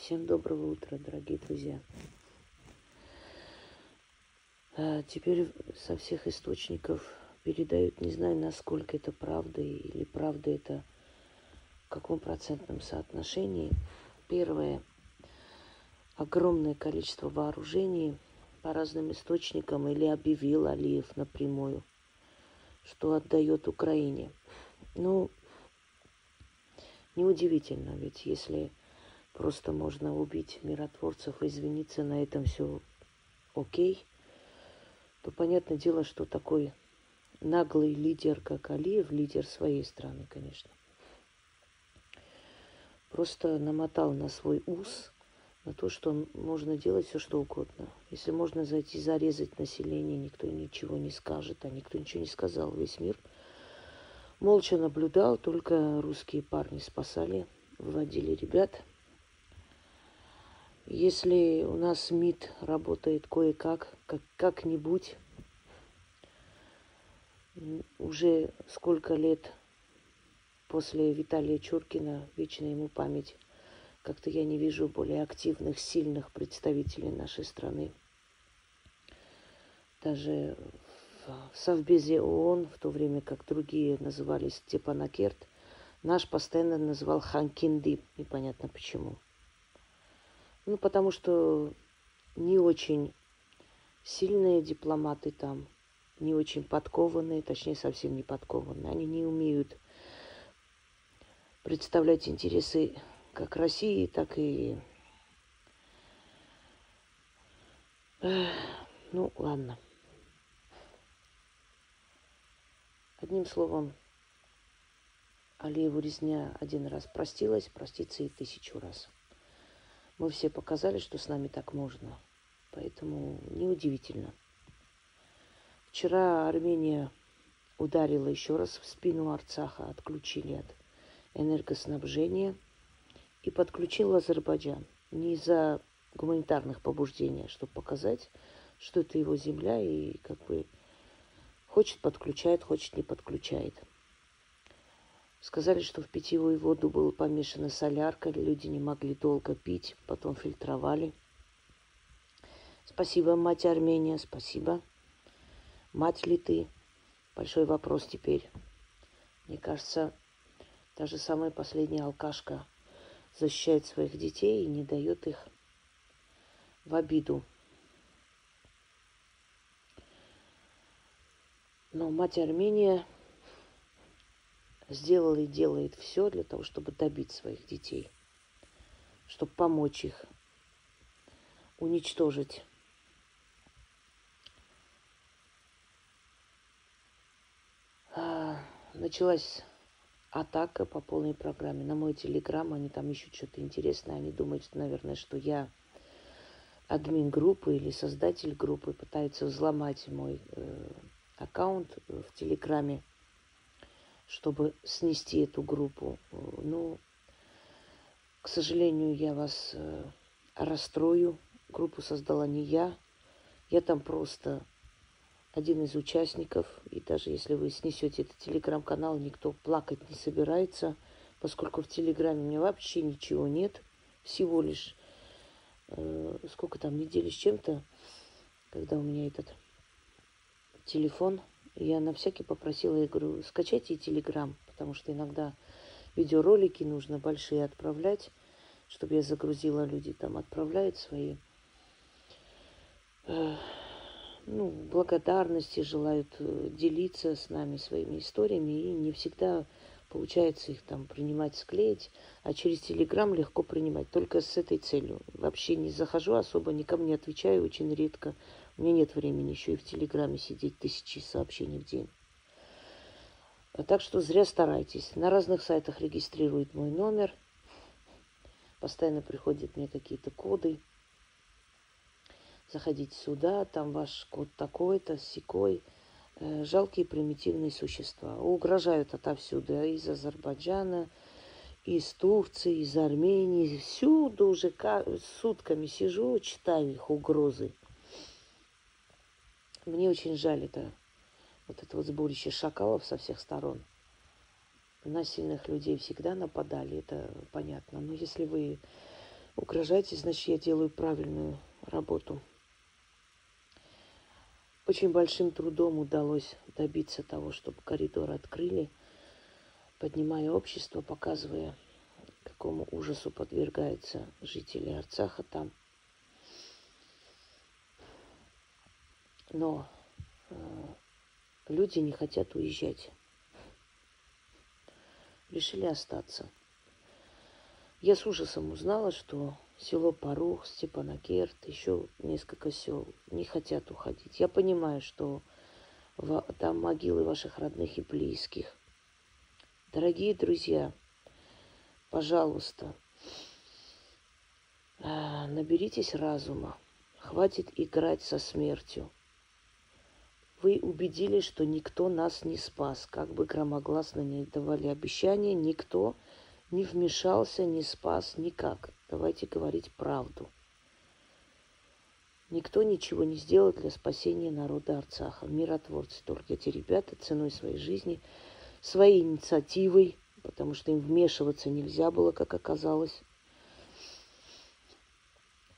Всем доброго утра, дорогие друзья. А теперь со всех источников передают, не знаю, насколько это правда или правда это в каком процентном соотношении. Первое. Огромное количество вооружений по разным источникам или объявил Алиев напрямую, что отдает Украине. Ну, неудивительно, ведь если просто можно убить миротворцев и извиниться на этом все окей, то понятное дело, что такой наглый лидер, как Алиев, лидер своей страны, конечно, просто намотал на свой ус на то, что можно делать все, что угодно. Если можно зайти зарезать население, никто ничего не скажет, а никто ничего не сказал. Весь мир молча наблюдал, только русские парни спасали, выводили ребят – если у нас МИД работает кое-как, как, как-нибудь, уже сколько лет после Виталия Чуркина, вечная ему память, как-то я не вижу более активных, сильных представителей нашей страны. Даже в Совбезе ООН, в то время как другие назывались Степанакерт, наш постоянно называл Ханкинди, непонятно почему. Ну, потому что не очень сильные дипломаты там, не очень подкованные, точнее, совсем не подкованные. Они не умеют представлять интересы как России, так и... Ну, ладно. Одним словом, Алиеву резня один раз простилась, простится и тысячу раз. Мы все показали, что с нами так можно. Поэтому неудивительно. Вчера Армения ударила еще раз в спину Арцаха, отключили от энергоснабжения и подключил Азербайджан. Не из-за гуманитарных побуждений, а чтобы показать, что это его земля и как бы хочет подключает, хочет не подключает. Сказали, что в питьевую воду была помешана солярка, люди не могли долго пить, потом фильтровали. Спасибо, мать Армения, спасибо. Мать ли ты? Большой вопрос теперь. Мне кажется, даже самая последняя алкашка защищает своих детей и не дает их в обиду. Но мать Армения сделал и делает все для того, чтобы добить своих детей, чтобы помочь их, уничтожить. А, началась атака по полной программе. На мой телеграм они там ищут что-то интересное. Они думают, наверное, что я админ группы или создатель группы, пытаются взломать мой э, аккаунт в Телеграме чтобы снести эту группу. Ну, к сожалению, я вас э, расстрою. Группу создала не я. Я там просто один из участников. И даже если вы снесете этот телеграм-канал, никто плакать не собирается, поскольку в телеграме у меня вообще ничего нет. Всего лишь, э, сколько там, недели с чем-то, когда у меня этот телефон я на всякий попросила, я говорю, скачайте Телеграм, потому что иногда видеоролики нужно большие отправлять, чтобы я загрузила, люди там отправляют свои э, ну, благодарности, желают э, делиться с нами своими историями, и не всегда получается их там принимать, склеить, а через Телеграм легко принимать, только с этой целью. Вообще не захожу особо, никому не отвечаю очень редко. Меня нет времени еще и в Телеграме сидеть тысячи сообщений в день. Так что зря старайтесь. На разных сайтах регистрирует мой номер. Постоянно приходят мне какие-то коды. Заходите сюда, там ваш код такой-то, секой. Э, жалкие примитивные существа. Угрожают отовсюду. Из Азербайджана, из Турции, из Армении. Всюду уже сутками сижу, читаю их угрозы. Мне очень жаль это, вот это вот сборище шакалов со всех сторон. На сильных людей всегда нападали, это понятно. Но если вы угрожаете, значит, я делаю правильную работу. Очень большим трудом удалось добиться того, чтобы коридор открыли, поднимая общество, показывая, какому ужасу подвергаются жители Арцаха там. Но э, люди не хотят уезжать. Решили остаться. Я с ужасом узнала, что село Парух, Степанакерт, еще несколько сел не хотят уходить. Я понимаю, что там могилы ваших родных и близких. Дорогие друзья, пожалуйста, а, наберитесь разума. Хватит играть со смертью. Вы убедились, что никто нас не спас. Как бы громогласно не давали обещания, никто не вмешался, не спас никак. Давайте говорить правду. Никто ничего не сделал для спасения народа Арцаха. Миротворцы только эти ребята ценой своей жизни, своей инициативой, потому что им вмешиваться нельзя было, как оказалось,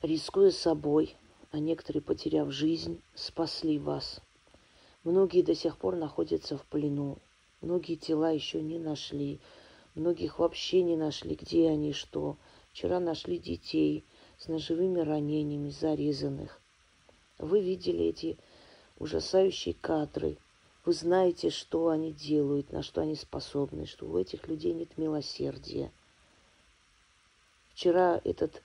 рискуя собой, а некоторые, потеряв жизнь, спасли вас. Многие до сих пор находятся в плену. Многие тела еще не нашли. Многих вообще не нашли, где они, что. Вчера нашли детей с ножевыми ранениями, зарезанных. Вы видели эти ужасающие кадры. Вы знаете, что они делают, на что они способны, что у этих людей нет милосердия. Вчера этот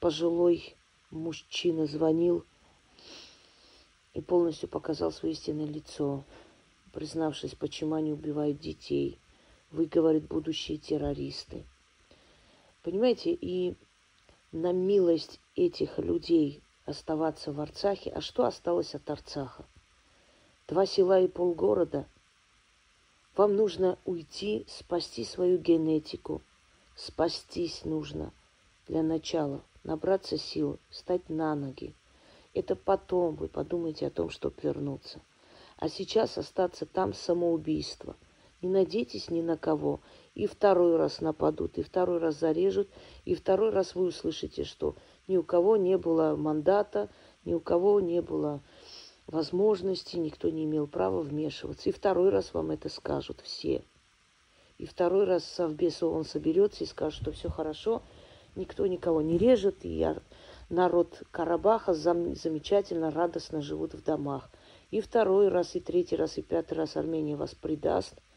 пожилой мужчина звонил и полностью показал свое истинное лицо, признавшись, почему они убивают детей. Вы, говорит, будущие террористы. Понимаете, и на милость этих людей оставаться в Арцахе. А что осталось от Арцаха? Два села и полгорода. Вам нужно уйти, спасти свою генетику. Спастись нужно для начала, набраться сил, стать на ноги. Это потом вы подумаете о том, чтобы вернуться. А сейчас остаться там самоубийство. Не надейтесь ни на кого и второй раз нападут, и второй раз зарежут, и второй раз вы услышите, что ни у кого не было мандата, ни у кого не было возможности, никто не имел права вмешиваться. И второй раз вам это скажут все. И второй раз Совбес он соберется и скажет, что все хорошо, никто никого не режет, и я, народ Карабаха зам, замечательно, радостно живут в домах. И второй раз, и третий раз, и пятый раз Армения вас предаст –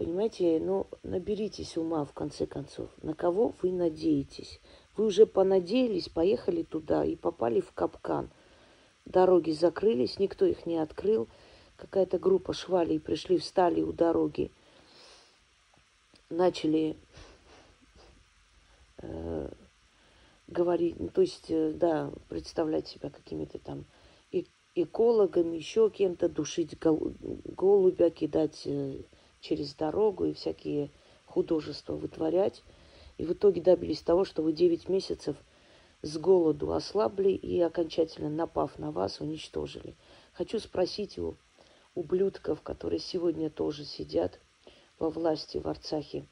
Понимаете, ну, наберитесь ума, в конце концов. На кого вы надеетесь? Вы уже понадеялись, поехали туда и попали в капкан. Дороги закрылись, никто их не открыл. Какая-то группа швалей пришли, встали у дороги. Начали э, говорить, ну, то есть, э, да, представлять себя какими-то там экологами, еще кем-то, душить голубя, кидать э, через дорогу и всякие художества вытворять. И в итоге добились того, что вы 9 месяцев с голоду ослабли и окончательно напав на вас, уничтожили. Хочу спросить у ублюдков, которые сегодня тоже сидят во власти в Арцахе,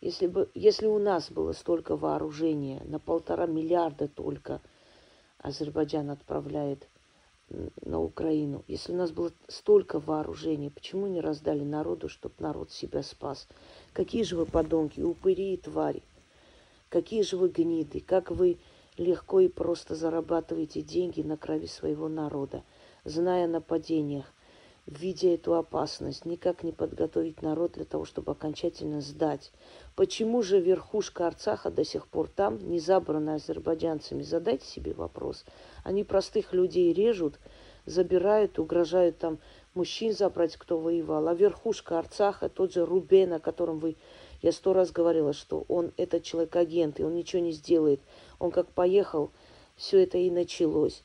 если, бы, если у нас было столько вооружения, на полтора миллиарда только Азербайджан отправляет – на Украину. Если у нас было столько вооружений, почему не раздали народу, чтобы народ себя спас? Какие же вы подонки, упыри и твари? Какие же вы гниды? Как вы легко и просто зарабатываете деньги на крови своего народа, зная о нападениях, видя эту опасность, никак не подготовить народ для того, чтобы окончательно сдать. Почему же верхушка Арцаха до сих пор там, не забрана азербайджанцами? Задайте себе вопрос. Они простых людей режут, забирают, угрожают там мужчин забрать, кто воевал. А верхушка Арцаха, тот же Рубен, о котором вы, я сто раз говорила, что он этот человек-агент, и он ничего не сделает. Он как поехал, все это и началось.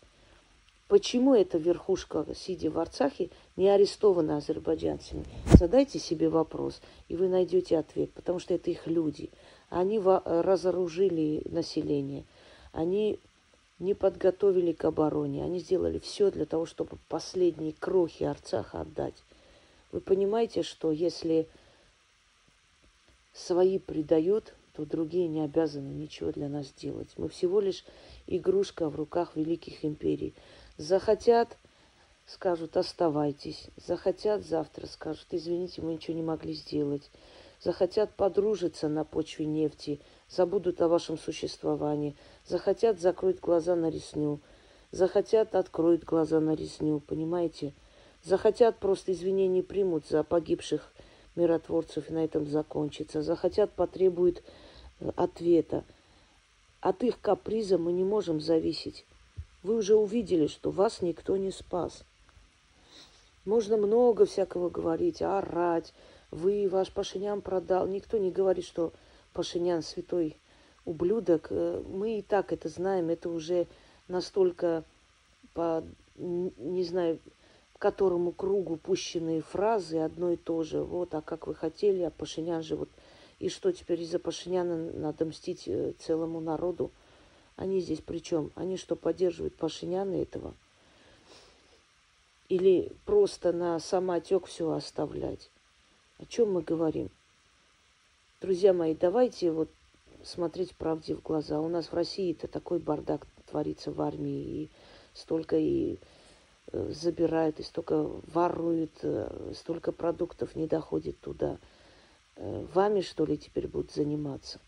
Почему эта верхушка, сидя в Арцахе, не арестована азербайджанцами? Задайте себе вопрос, и вы найдете ответ, потому что это их люди. Они разоружили население. Они не подготовили к обороне. Они сделали все для того, чтобы последние крохи Арцаха отдать. Вы понимаете, что если свои предают, то другие не обязаны ничего для нас делать. Мы всего лишь игрушка в руках великих империй. Захотят, скажут, оставайтесь. Захотят завтра, скажут, извините, мы ничего не могли сделать. Захотят подружиться на почве нефти, забудут о вашем существовании. Захотят, закроют глаза на ресню. Захотят, откроют глаза на ресню, понимаете? Захотят, просто извинений примут за погибших миротворцев, и на этом закончится. Захотят, потребуют э, ответа. От их каприза мы не можем зависеть. Вы уже увидели, что вас никто не спас. Можно много всякого говорить, орать. Вы, ваш Пашинян продал. Никто не говорит, что Пашинян святой ублюдок. Э, мы и так это знаем. Это уже настолько по, не знаю, которому кругу пущенные фразы одно и то же. Вот, а как вы хотели, а Пашинян же вот... И что теперь из-за Пашиняна надо мстить э, целому народу? Они здесь при чем? Они что, поддерживают Пашиняна этого? Или просто на самотек все оставлять? О чем мы говорим? Друзья мои, давайте вот смотреть правде в глаза. У нас в России это такой бардак творится в армии, и столько и Э, забирают, и столько воруют, э, столько продуктов не доходит туда. Э, вами, что ли, теперь будут заниматься?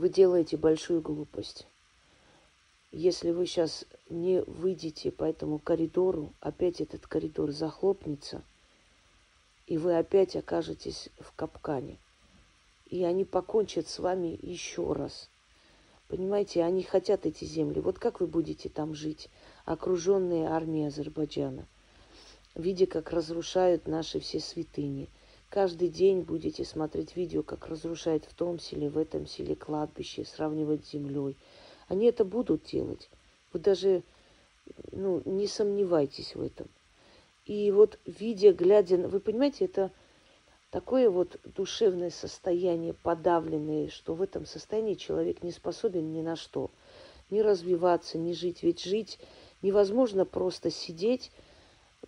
Вы делаете большую глупость. Если вы сейчас не выйдете по этому коридору, опять этот коридор захлопнется, и вы опять окажетесь в капкане. И они покончат с вами еще раз – Понимаете, они хотят эти земли. Вот как вы будете там жить, окруженные армией Азербайджана, видя, как разрушают наши все святыни. Каждый день будете смотреть видео, как разрушают в том селе, в этом селе кладбище, сравнивать с землей. Они это будут делать. Вы даже ну, не сомневайтесь в этом. И вот видя, глядя, вы понимаете, это такое вот душевное состояние подавленное, что в этом состоянии человек не способен ни на что. Ни развиваться, ни жить. Ведь жить невозможно просто сидеть,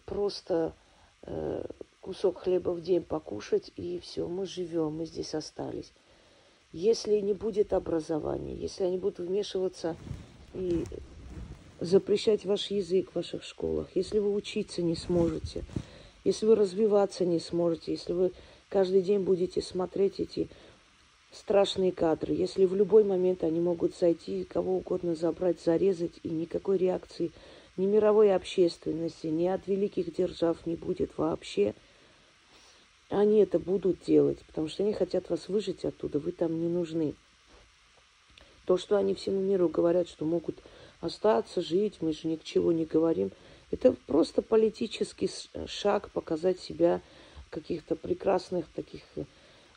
просто э, кусок хлеба в день покушать, и все, мы живем, мы здесь остались. Если не будет образования, если они будут вмешиваться и запрещать ваш язык в ваших школах, если вы учиться не сможете, если вы развиваться не сможете, если вы каждый день будете смотреть эти страшные кадры. Если в любой момент они могут зайти, кого угодно забрать, зарезать, и никакой реакции ни мировой общественности, ни от великих держав не будет вообще, они это будут делать, потому что они хотят вас выжить оттуда, вы там не нужны. То, что они всему миру говорят, что могут остаться, жить, мы же ни к чему не говорим, это просто политический шаг показать себя каких-то прекрасных таких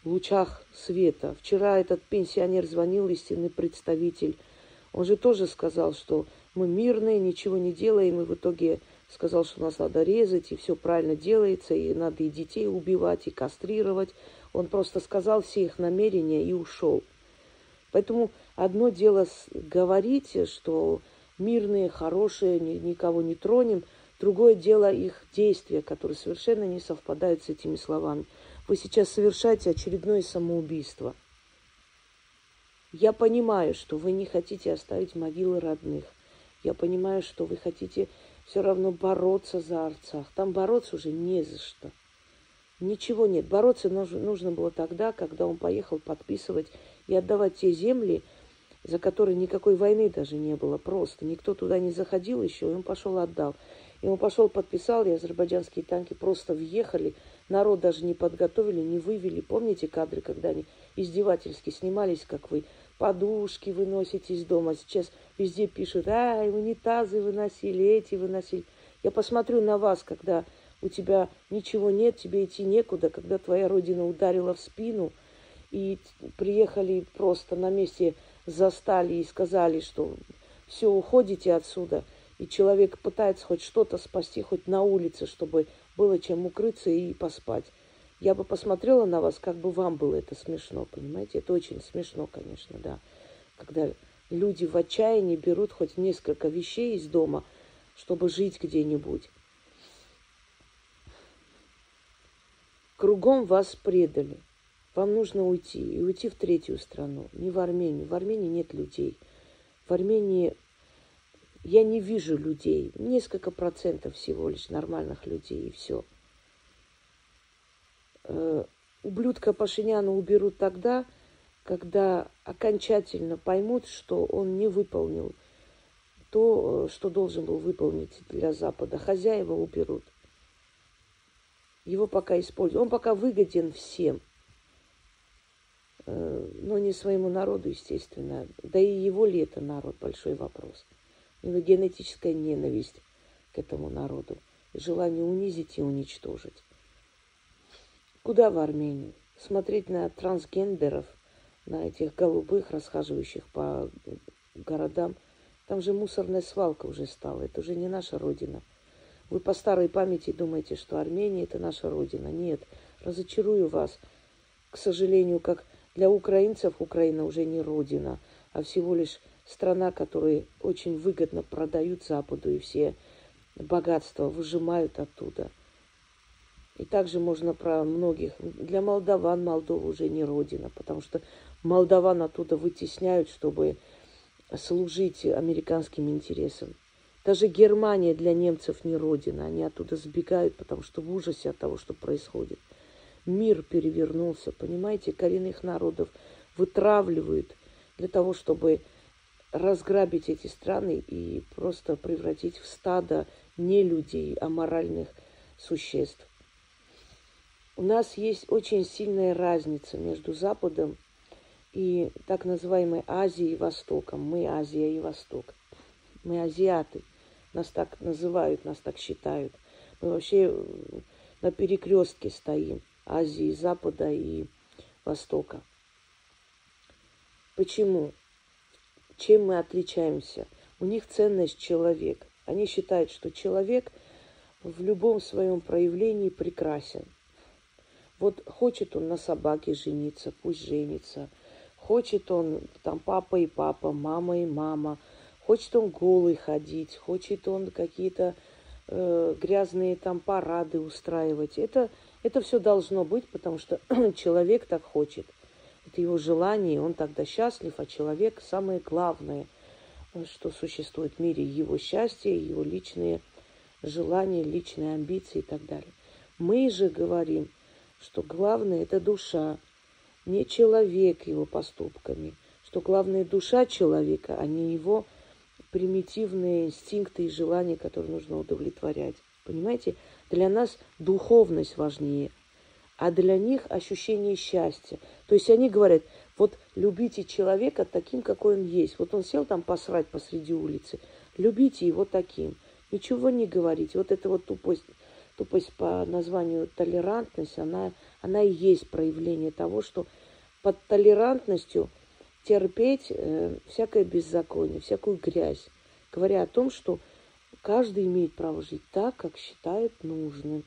лучах света. Вчера этот пенсионер звонил, истинный представитель. Он же тоже сказал, что мы мирные, ничего не делаем, и в итоге сказал, что нас надо резать, и все правильно делается, и надо и детей убивать, и кастрировать. Он просто сказал все их намерения и ушел. Поэтому одно дело говорить, что мирные, хорошие, никого не тронем – Другое дело их действия, которые совершенно не совпадают с этими словами. Вы сейчас совершаете очередное самоубийство. Я понимаю, что вы не хотите оставить могилы родных. Я понимаю, что вы хотите все равно бороться за Арцах. Там бороться уже не за что. Ничего нет. Бороться нужно было тогда, когда он поехал подписывать и отдавать те земли, за которые никакой войны даже не было. Просто никто туда не заходил еще, и он пошел отдал. И он пошел, подписал, и азербайджанские танки просто въехали. Народ даже не подготовили, не вывели. Помните кадры, когда они издевательски снимались, как вы подушки выносите из дома. Сейчас везде пишут, ай, унитазы выносили, эти выносили. Я посмотрю на вас, когда у тебя ничего нет, тебе идти некуда, когда твоя родина ударила в спину, и приехали просто на месте, застали и сказали, что все, уходите отсюда – и человек пытается хоть что-то спасти, хоть на улице, чтобы было чем укрыться и поспать. Я бы посмотрела на вас, как бы вам было это смешно, понимаете? Это очень смешно, конечно, да. Когда люди в отчаянии берут хоть несколько вещей из дома, чтобы жить где-нибудь. Кругом вас предали. вам нужно уйти и уйти в третью страну, не в Армению. В Армении нет людей. В Армении я не вижу людей, несколько процентов всего лишь нормальных людей и все. Э, ублюдка Пашиняна уберут тогда, когда окончательно поймут, что он не выполнил то, что должен был выполнить для Запада. Хозяева уберут. Его пока используют. Он пока выгоден всем. Э, но не своему народу, естественно. Да и его ли это народ, большой вопрос. У него генетическая ненависть к этому народу. Желание унизить и уничтожить. Куда в Армению? Смотреть на трансгендеров, на этих голубых, расхаживающих по городам. Там же мусорная свалка уже стала. Это уже не наша родина. Вы по старой памяти думаете, что Армения это наша родина. Нет, разочарую вас. К сожалению, как для украинцев Украина уже не родина, а всего лишь страна, которую очень выгодно продают Западу, и все богатства выжимают оттуда. И также можно про многих. Для молдаван Молдова уже не родина, потому что молдаван оттуда вытесняют, чтобы служить американским интересам. Даже Германия для немцев не родина. Они оттуда сбегают, потому что в ужасе от того, что происходит – мир перевернулся, понимаете, коренных народов вытравливают для того, чтобы разграбить эти страны и просто превратить в стадо не людей, а моральных существ. У нас есть очень сильная разница между Западом и так называемой Азией и Востоком. Мы Азия и Восток. Мы азиаты. Нас так называют, нас так считают. Мы вообще на перекрестке стоим. Азии, Запада и Востока. Почему? Чем мы отличаемся? У них ценность человек. Они считают, что человек в любом своем проявлении прекрасен. Вот хочет он на собаке жениться, пусть женится. Хочет он там папа и папа, мама и мама. Хочет он голый ходить, хочет он какие-то э, грязные там парады устраивать. Это это все должно быть, потому что человек так хочет. Это его желание, он тогда счастлив, а человек самое главное, что существует в мире, его счастье, его личные желания, личные амбиции и так далее. Мы же говорим, что главное это душа, не человек его поступками, что главное душа человека, а не его примитивные инстинкты и желания, которые нужно удовлетворять. Понимаете? Для нас духовность важнее, а для них ощущение счастья. То есть они говорят, вот любите человека таким, какой он есть. Вот он сел там посрать посреди улицы. Любите его таким. Ничего не говорите. Вот эта вот тупость, тупость по названию толерантность, она, она и есть проявление того, что под толерантностью терпеть э, всякое беззаконие, всякую грязь, говоря о том, что Каждый имеет право жить так, как считает нужным.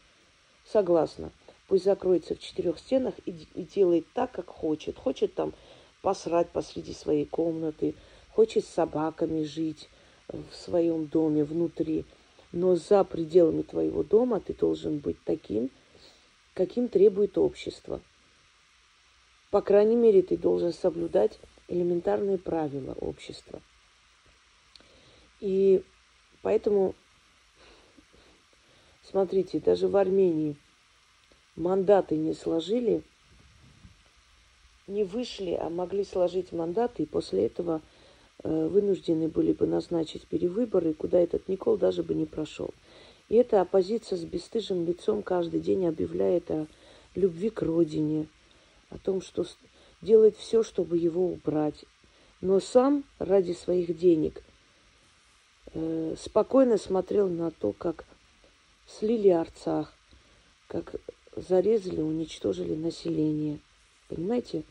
Согласна. Пусть закроется в четырех стенах и, и делает так, как хочет. Хочет там посрать посреди своей комнаты, хочет с собаками жить в своем доме внутри. Но за пределами твоего дома ты должен быть таким, каким требует общество. По крайней мере, ты должен соблюдать элементарные правила общества. И Поэтому, смотрите, даже в Армении мандаты не сложили, не вышли, а могли сложить мандаты, и после этого вынуждены были бы назначить перевыборы, куда этот Никол даже бы не прошел. И эта оппозиция с бесстыжим лицом каждый день объявляет о любви к родине, о том, что делает все, чтобы его убрать. Но сам ради своих денег э, спокойно смотрел на то, как слили Арцах, как зарезали, уничтожили население. Понимаете?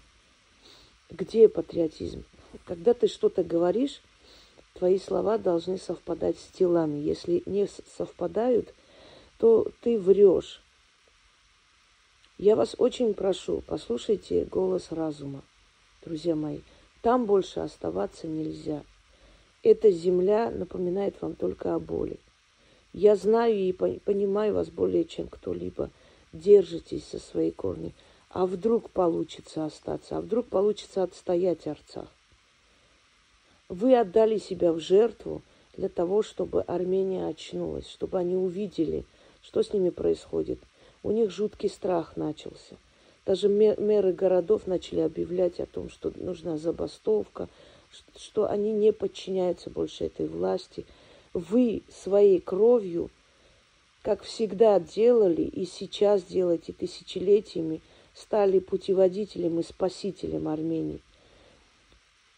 Где патриотизм? Когда ты что-то говоришь, твои слова должны совпадать с делами. Если не совпадают, то ты врешь. Я вас очень прошу, послушайте голос разума, друзья мои. Там больше оставаться нельзя. Эта земля напоминает вам только о боли. Я знаю и понимаю вас более, чем кто-либо. Держитесь за свои корни. А вдруг получится остаться, а вдруг получится отстоять Арцах. Вы отдали себя в жертву для того, чтобы Армения очнулась, чтобы они увидели, что с ними происходит. У них жуткий страх начался. Даже мэры городов начали объявлять о том, что нужна забастовка, что они не подчиняются больше этой власти. Вы своей кровью, как всегда делали и сейчас делаете тысячелетиями, стали путеводителем и спасителем Армении.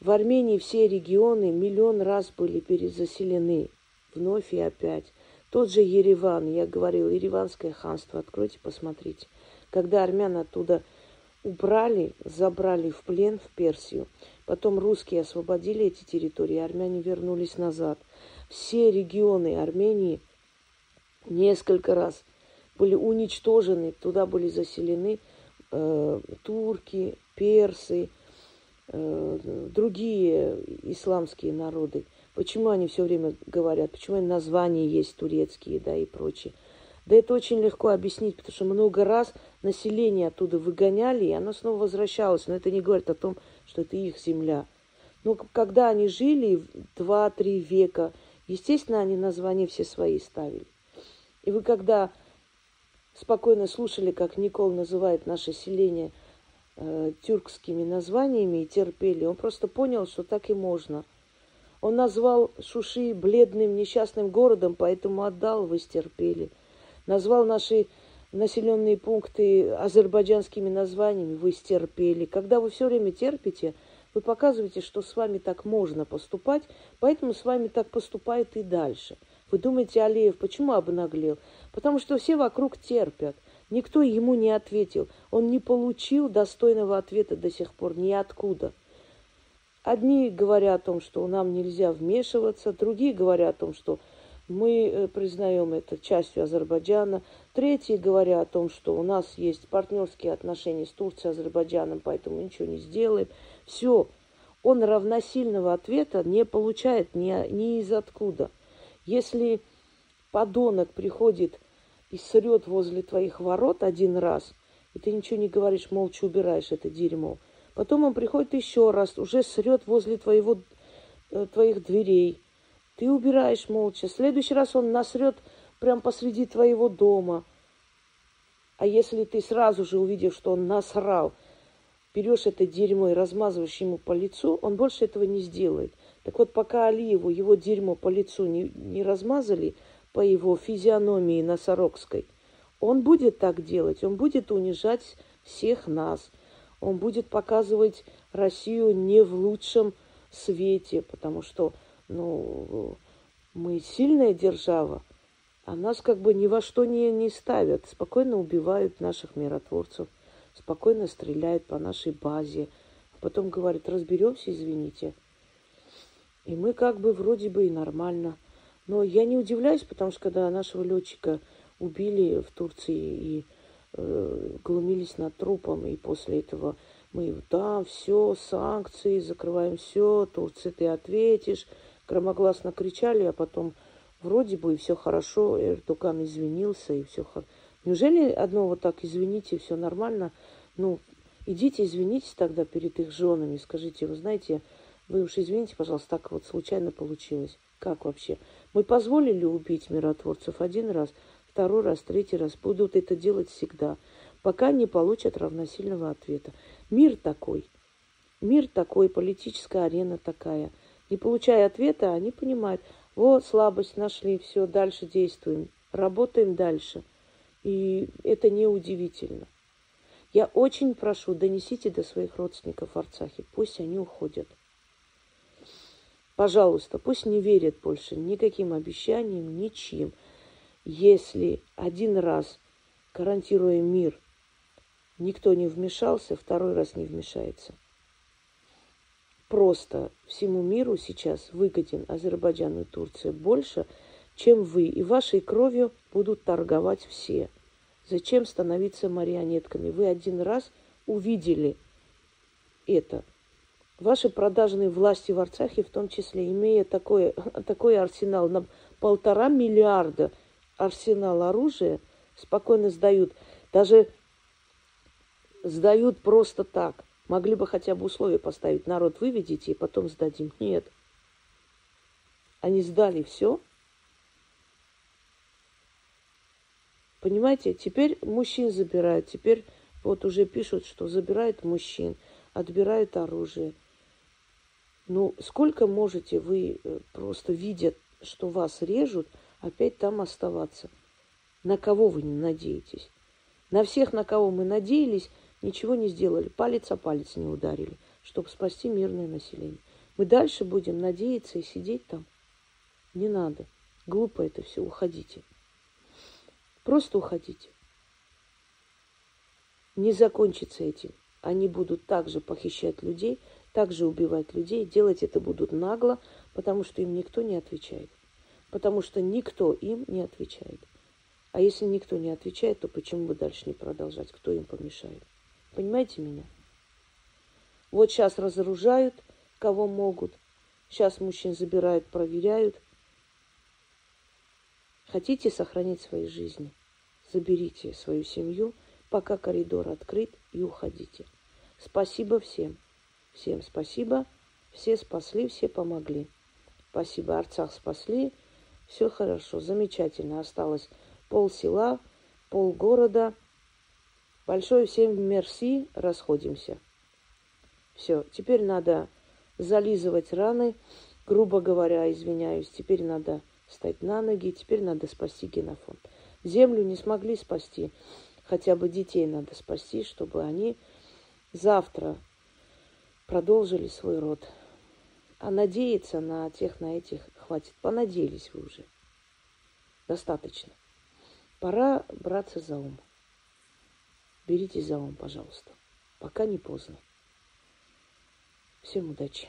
В Армении все регионы миллион раз были перезаселены. Вновь и опять. Тот же Ереван, я говорил, Ереванское ханство, откройте, посмотрите. Когда армян оттуда убрали, забрали в плен в Персию, потом русские освободили эти территории, армяне вернулись назад. Все регионы Армении несколько раз были уничтожены, туда были заселены э, турки, персы, другие исламские народы. Почему они все время говорят, почему названия есть турецкие, да, и прочее. Да это очень легко объяснить, потому что много раз население оттуда выгоняли, и оно снова возвращалось. Но это не говорит о том, что это их земля. Но когда они жили два-три века, естественно, они названия все свои ставили. И вы когда спокойно слушали, как Никол называет наше селение э, тюркскими названиями и терпели. Он просто понял, что так и можно. Он назвал Шуши бледным несчастным городом, поэтому отдал, вы стерпели. Назвал наши населенные пункты азербайджанскими названиями, вы стерпели. Когда вы все время терпите, вы показываете, что с вами так можно поступать, поэтому с вами так поступает и дальше – вы думаете, Алиев почему обнаглел? Потому что все вокруг терпят. Никто ему не ответил. Он не получил достойного ответа до сих пор ниоткуда. Одни говорят о том, что нам нельзя вмешиваться, другие говорят о том, что мы э, признаем это частью Азербайджана. Третьи говорят о том, что у нас есть партнерские отношения с Турцией, Азербайджаном, поэтому ничего не сделаем. Все. Он равносильного ответа не получает ни, ни из откуда. Если подонок приходит и срет возле твоих ворот один раз, и ты ничего не говоришь, молча убираешь это дерьмо, потом он приходит еще раз, уже срет возле твоего, э, твоих дверей, ты убираешь молча. В следующий раз он насрет прямо посреди твоего дома. А если ты сразу же увидишь, что он насрал, берешь это дерьмо и размазываешь ему по лицу, он больше этого не сделает. Так вот, пока Алиеву его дерьмо по лицу не, не размазали, по его физиономии носорогской, он будет так делать, он будет унижать всех нас, он будет показывать Россию не в лучшем свете, потому что, ну, мы сильная держава, а нас как бы ни во что не, не ставят, спокойно убивают наших миротворцев, спокойно стреляют по нашей базе, потом говорят, разберемся, извините. И мы как бы вроде бы и нормально. Но я не удивляюсь, потому что когда нашего летчика убили в Турции и э, глумились над трупом, и после этого мы, да, все, санкции, закрываем все, Турции ты ответишь, громогласно кричали, а потом вроде бы и все хорошо, Эрдоган извинился, и все хорошо. Неужели одно вот так извините, все нормально? Ну, идите извинитесь тогда перед их женами, скажите, вы знаете, вы уж извините, пожалуйста, так вот случайно получилось. Как вообще? Мы позволили убить миротворцев один раз, второй раз, третий раз. Будут это делать всегда, пока не получат равносильного ответа. Мир такой. Мир такой, политическая арена такая. Не получая ответа, они понимают, вот слабость нашли, все, дальше действуем, работаем дальше. И это неудивительно. Я очень прошу, донесите до своих родственников в Арцахе, пусть они уходят. Пожалуйста, пусть не верят больше никаким обещаниям, ничем. Если один раз, гарантируя мир, никто не вмешался, второй раз не вмешается. Просто всему миру сейчас выгоден Азербайджан и Турция больше, чем вы. И вашей кровью будут торговать все. Зачем становиться марионетками? Вы один раз увидели это – ваши продажные власти в Арцахе, в том числе, имея такой, такой арсенал на полтора миллиарда арсенал оружия, спокойно сдают. Даже сдают просто так. Могли бы хотя бы условия поставить. Народ выведите и потом сдадим. Нет. Они сдали все. Понимаете, теперь мужчин забирают. Теперь вот уже пишут, что забирают мужчин, отбирают оружие. Ну, сколько можете вы, э, просто видя, что вас режут, опять там оставаться? На кого вы не надеетесь? На всех, на кого мы надеялись, ничего не сделали. Палец о палец не ударили, чтобы спасти мирное население. Мы дальше будем надеяться и сидеть там. Не надо. Глупо это все. Уходите. Просто уходите. Не закончится этим. Они будут также похищать людей, также убивать людей. Делать это будут нагло, потому что им никто не отвечает. Потому что никто им не отвечает. А если никто не отвечает, то почему бы дальше не продолжать? Кто им помешает? Понимаете меня? Вот сейчас разоружают, кого могут. Сейчас мужчин забирают, проверяют. Хотите сохранить свои жизни? Заберите свою семью, пока коридор открыт, и уходите. Спасибо всем. Всем спасибо. Все спасли, все помогли. Спасибо. Арцах спасли. Все хорошо, замечательно. Осталось пол села, пол города. Большое всем мерси. Расходимся. Все. Теперь надо зализывать раны. Грубо говоря, извиняюсь. Теперь надо встать на ноги. Теперь надо спасти генофонд. Землю не смогли спасти. Хотя бы детей надо спасти, чтобы они завтра продолжили свой род. А надеяться на тех, на этих хватит. Понадеялись вы уже. Достаточно. Пора браться за ум. Берите за ум, пожалуйста. Пока не поздно. Всем удачи.